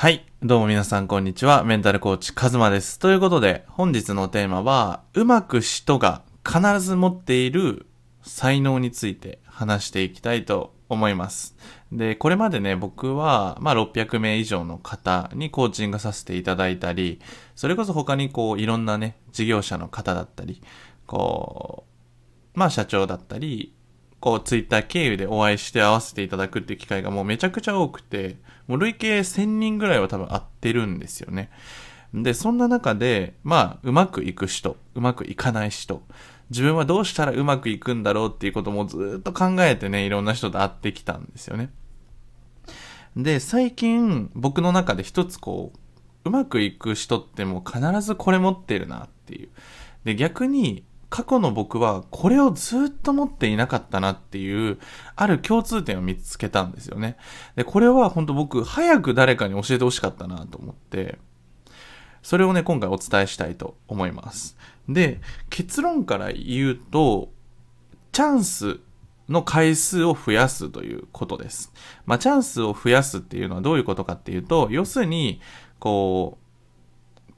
はい。どうも皆さんこんにちは。メンタルコーチカズマです。ということで、本日のテーマは、うまく人が必ず持っている才能について話していきたいと思います。で、これまでね、僕は、まあ、600名以上の方にコーチングさせていただいたり、それこそ他にこう、いろんなね、事業者の方だったり、こう、まあ、社長だったり、こう、ツイッター経由でお会いして会わせていただくっていう機会がもうめちゃくちゃ多くて、もう累計1000人ぐらいは多分会ってるんですよね。で、そんな中で、まあ、うまくいく人、うまくいかない人、自分はどうしたらうまくいくんだろうっていうこともずっと考えてね、いろんな人と会ってきたんですよね。で、最近僕の中で一つこう、うまくいく人ってもう必ずこれ持ってるなっていう。で、逆に過去の僕はこれをずっと持っていなかったなっていう、ある共通点を見つけたんですよね。で、これは本当僕、早く誰かに教えてほしかったなと思って、それをね、今回お伝えしたいと思います。で、結論から言うと、チャンスの回数を増やすということです。まあ、チャンスを増やすっていうのはどういうことかっていうと、要するに、こう、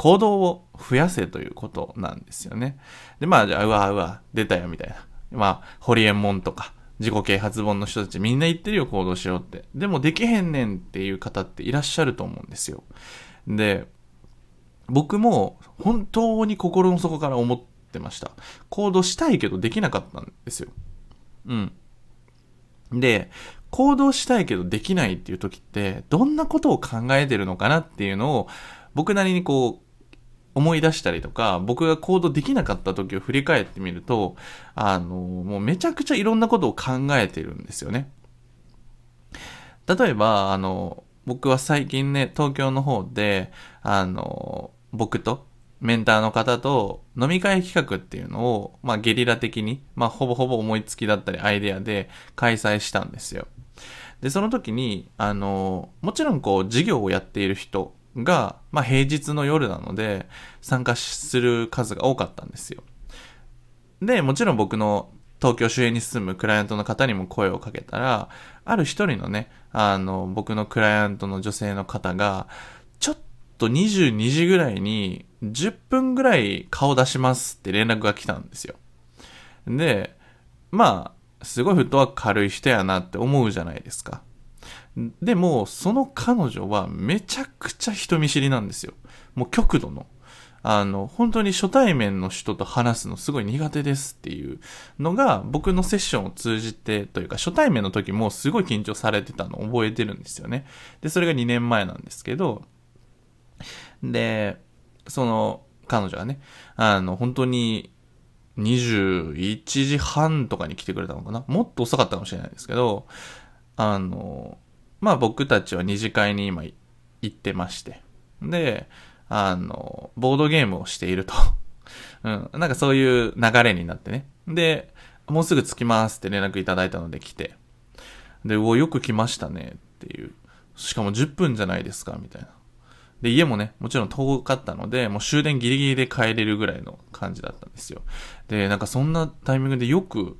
行動を増やせということなんですよね。で、まあ、じゃあ、うわうわ、出たよ、みたいな。まあ、ホリエモンとか、自己啓発本の人たちみんな言ってるよ、行動しようって。でも、できへんねんっていう方っていらっしゃると思うんですよ。で、僕も本当に心の底から思ってました。行動したいけどできなかったんですよ。うん。で、行動したいけどできないっていう時って、どんなことを考えてるのかなっていうのを、僕なりにこう、思い出したりとか、僕が行動できなかった時を振り返ってみると、あの、もうめちゃくちゃいろんなことを考えてるんですよね。例えば、あの、僕は最近ね、東京の方で、あの、僕と、メンターの方と飲み会企画っていうのを、まあゲリラ的に、まあほぼほぼ思いつきだったりアイデアで開催したんですよ。で、その時に、あの、もちろんこう事業をやっている人が、まあ平日の夜なので参加する数が多かったんですよ。で、もちろん僕の東京周辺に住むクライアントの方にも声をかけたら、ある一人のね、あの、僕のクライアントの女性の方が、ちょっと22時ぐらいに10分ぐらい顔出しますって連絡が来たんですよ。で、まあ、すごいフットワーク軽い人やなって思うじゃないですか。でも、その彼女はめちゃくちゃ人見知りなんですよ。もう極度の。あの、本当に初対面の人と話すのすごい苦手ですっていうのが僕のセッションを通じてというか初対面の時もすごい緊張されてたのを覚えてるんですよね。で、それが2年前なんですけど、で、その彼女はね、あの、本当に21時半とかに来てくれたのかな？もっと遅かったかもしれないですけど、あの、まあ僕たちは二次会に今行ってまして、で、あの、ボードゲームをしていると。うん。なんかそういう流れになってね。で、もうすぐ着きますって連絡いただいたので来て。で、うお、よく来ましたねっていう。しかも10分じゃないですかみたいな。で、家もね、もちろん遠かったので、もう終電ギリギリで帰れるぐらいの感じだったんですよ。で、なんかそんなタイミングでよく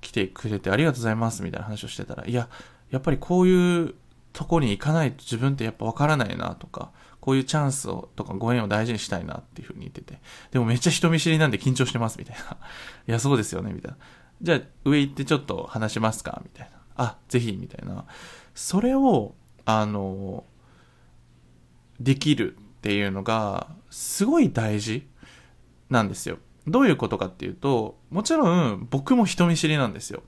来てくれてありがとうございますみたいな話をしてたら、いや、やっぱりこういうとこに行かないと自分ってやっぱわからないなとか、こういうチャンスをとかご縁を大事にしたいなっていうふうに言ってて。でもめっちゃ人見知りなんで緊張してますみたいな。いや、そうですよねみたいな。じゃあ上行ってちょっと話しますかみたいな。あ、ぜひみたいな。それを、あの、できるっていうのがすごい大事なんですよ。どういうことかっていうと、もちろん僕も人見知りなんですよ。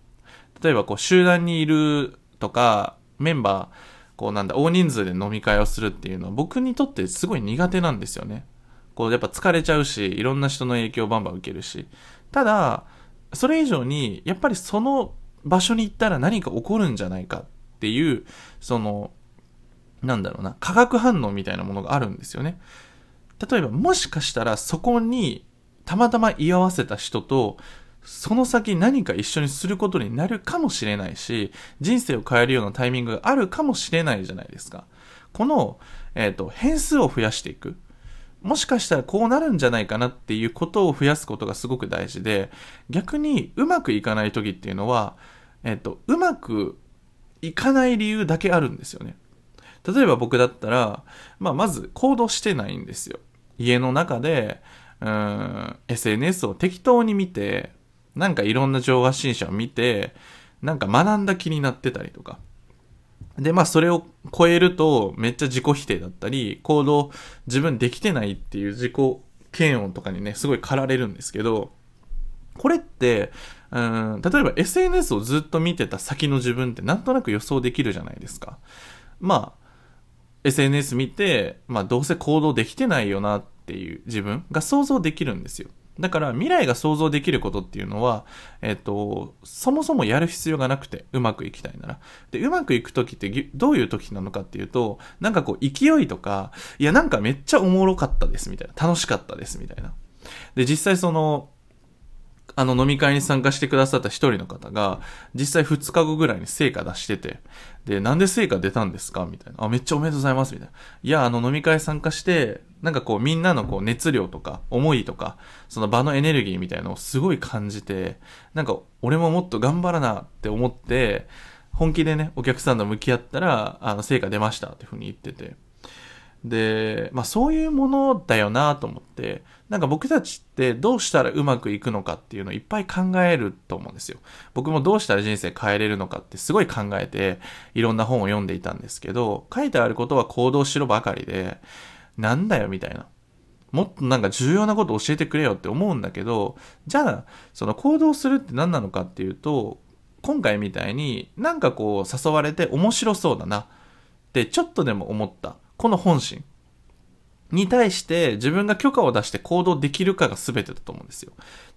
例えばこう集団にいるとか、メンバー、こうなんだ、大人数で飲み会をするっていうのは僕にとってすごい苦手なんですよね。こうやっぱ疲れちゃうし、いろんな人の影響をバンバン受けるし。ただ、それ以上に、やっぱりその場所に行ったら何か起こるんじゃないかっていう、その、なんだろうな、化学反応みたいなものがあるんですよね。例えば、もしかしたらそこにたまたま居合わせた人と、その先何か一緒にすることになるかもしれないし、人生を変えるようなタイミングがあるかもしれないじゃないですか。この、えっ、と、変数を増やしていく。もしかしたらこうなるんじゃないかなっていうことを増やすことがすごく大事で、逆にうまくいかない時っていうのは、えっ、と、うまくいかない理由だけあるんですよね。例えば僕だったら、まあ、まず行動してないんですよ。家の中で、うん、SNS を適当に見て、なんかいろんな情報発信者を見て、なんか学んだ気になってたりとか。で、まあそれを超えるとめっちゃ自己否定だったり、行動自分できてないっていう自己嫌悪とかにね、すごい駆られるんですけど、これって、うん、例えば SNS をずっと見てた先の自分ってなんとなく予想できるじゃないですか。まあ、SNS 見て、まあどうせ行動できてないよなっていう自分が想像できるんですよ。だから未来が想像できることっていうのは、えっ、と、そもそもやる必要がなくて、うまくいきたいなら。で、うまくいく時ってどういう時なのかっていうと、なんかこう勢いとか、いやなんかめっちゃおもろかったですみたいな、楽しかったですみたいな。で、実際その、あの飲み会に参加してくださった一人の方が、実際2日後ぐらいに成果出してて、で、なんで成果出たんですか？みたいな。あ、めっちゃおめでとうございますみたいな。いや、あの飲み会参加して、なんかこうみんなのこう熱量とか思いとか、その場のエネルギーみたいのをすごい感じて、なんか俺ももっと頑張らなって思って、本気でね、お客さんと向き合ったら、あの、成果出ましたっていうふうに言ってて。で、まあそういうものだよなと思って、なんか僕たちってどうしたらうまくいくのかっていうのをいっぱい考えると思うんですよ。僕もどうしたら人生変えれるのかってすごい考えて、いろんな本を読んでいたんですけど、書いてあることは行動しろばかりで、なんだよみたいな。もっとなんか重要なこと教えてくれよって思うんだけど、じゃあ、その行動するって何なのかっていうと、今回みたいになんかこう誘われて面白そうだなってちょっとでも思った。この本心に対して自分が許可を出して行動できるかが全てだと思うんですよ。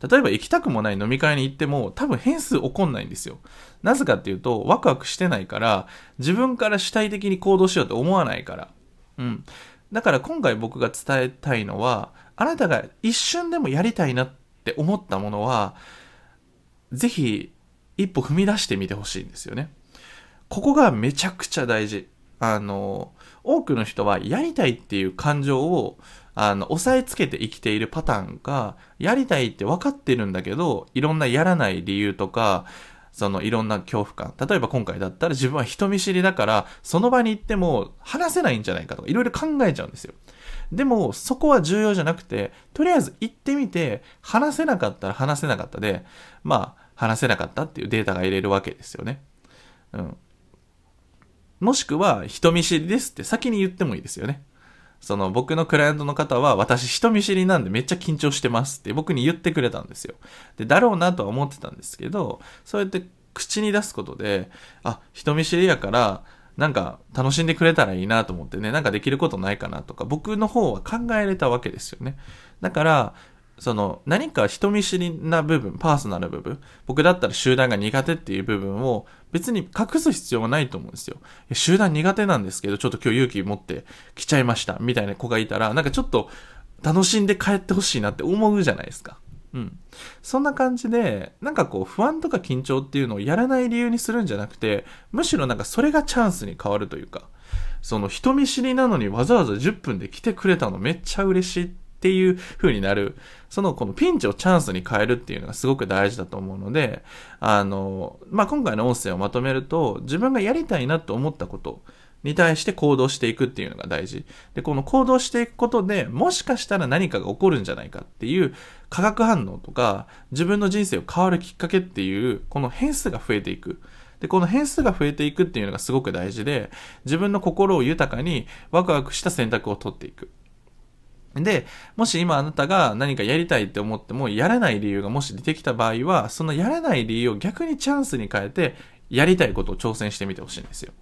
例えば行きたくもない飲み会に行っても多分変数起こんないんですよ。なぜかっていうとワクワクしてないから自分から主体的に行動しようと思わないから。うん。だから今回僕が伝えたいのはあなたが一瞬でもやりたいなって思ったものはぜひ一歩踏み出してみてほしいんですよね。ここがめちゃくちゃ大事。あの、多くの人はやりたいっていう感情をあの、押さえつけて生きているパターンが、やりたいって分かってるんだけど、いろんなやらない理由とか、そのいろんな恐怖感。例えば今回だったら自分は人見知りだから、その場に行っても話せないんじゃないかとか、いろいろ考えちゃうんですよ。でも、そこは重要じゃなくて、とりあえず行ってみて、話せなかったら話せなかったで、まあ、話せなかったっていうデータが入れるわけですよね。うん。もしくは、人見知りですって先に言ってもいいですよね。その僕のクライアントの方は私人見知りなんでめっちゃ緊張してますって僕に言ってくれたんですよ。で、だろうなとは思ってたんですけど、そうやって口に出すことで、あ、人見知りやから、なんか楽しんでくれたらいいなと思ってね、なんかできることないかなとか、僕の方は考えれたわけですよね。だから、その何か人見知りな部分、パーソナル部分、僕だったら集団が苦手っていう部分を別に隠す必要はないと思うんですよ。集団苦手なんですけど、ちょっと今日勇気持って来ちゃいました、みたいな子がいたら、なんかちょっと楽しんで帰ってほしいなって思うじゃないですか。うん。そんな感じで、なんかこう不安とか緊張っていうのをやらない理由にするんじゃなくて、むしろなんかそれがチャンスに変わるというか、その人見知りなのにわざわざ10分で来てくれたのめっちゃ嬉しいってっていう風になる、そのこのピンチをチャンスに変えるっていうのがすごく大事だと思うので、あの、まあ、今回の音声をまとめると、自分がやりたいなと思ったことに対して行動していくっていうのが大事。で、この行動していくことで、もしかしたら何かが起こるんじゃないかっていう化学反応とか、自分の人生を変わるきっかけっていう、この変数が増えていく。で、この変数が増えていくっていうのがすごく大事で、自分の心を豊かにワクワクした選択を取っていく。で、もし今あなたが何かやりたいって思っても、やらない理由がもし出てきた場合は、そのやらない理由を逆にチャンスに変えて、やりたいことを挑戦してみてほしいんですよ。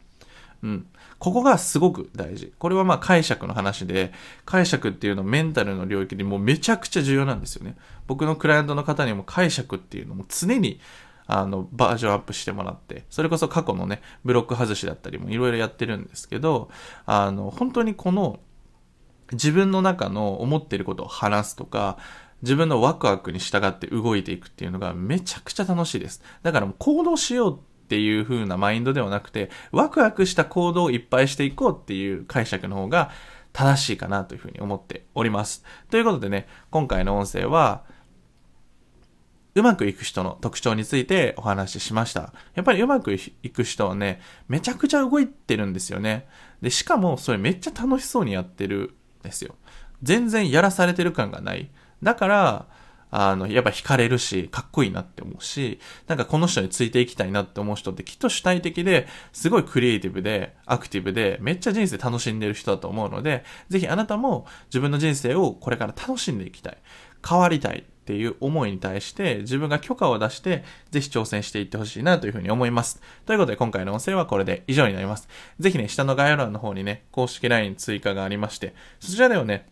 うん。ここがすごく大事。これはまあ解釈の話で、解釈っていうのはメンタルの領域でもうめちゃくちゃ重要なんですよね。僕のクライアントの方にも解釈っていうのも常にあの、バージョンアップしてもらって、それこそ過去のね、ブロック外しだったりもいろいろやってるんですけど、あの、本当にこの、自分の中の思ってることを話すとか、自分のワクワクに従って動いていくっていうのがめちゃくちゃ楽しいです。だからもう行動しようっていう風なマインドではなくて、ワクワクした行動をいっぱいしていこうっていう解釈の方が正しいかなというふうに思っております。ということでね、今回の音声は、うまくいく人の特徴についてお話ししました。やっぱりうまくいく人はね、めちゃくちゃ動いてるんですよね。で、しかもそれめっちゃ楽しそうにやってるですよ。全然やらされてる感がない。だから、あの、やっぱ惹かれるし、かっこいいなって思うし、なんかこの人についていきたいなって思う人ってきっと主体的で、すごいクリエイティブで、アクティブで、めっちゃ人生楽しんでる人だと思うので、ぜひあなたも自分の人生をこれから楽しんでいきたい。変わりたいっていう思いに対して自分が許可を出してぜひ挑戦していってほしいなというふうに思います。ということで今回の音声はこれで以上になります。ぜひね、下の概要欄の方にね、公式 LINE 追加がありまして、そちらではね、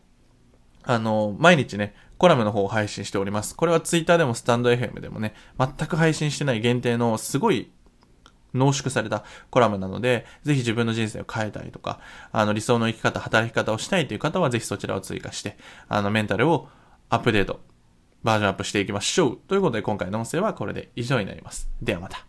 あの、毎日ね、コラムの方を配信しております。これは Twitter でもスタンド FM でもね、全く配信してない限定のすごい濃縮されたコラムなので、ぜひ自分の人生を変えたいとか、あの理想の生き方、働き方をしたいという方は、ぜひそちらを追加して、あのメンタルをアップデート、バージョンアップしていきましょう。ということで今回の音声はこれで以上になります。ではまた。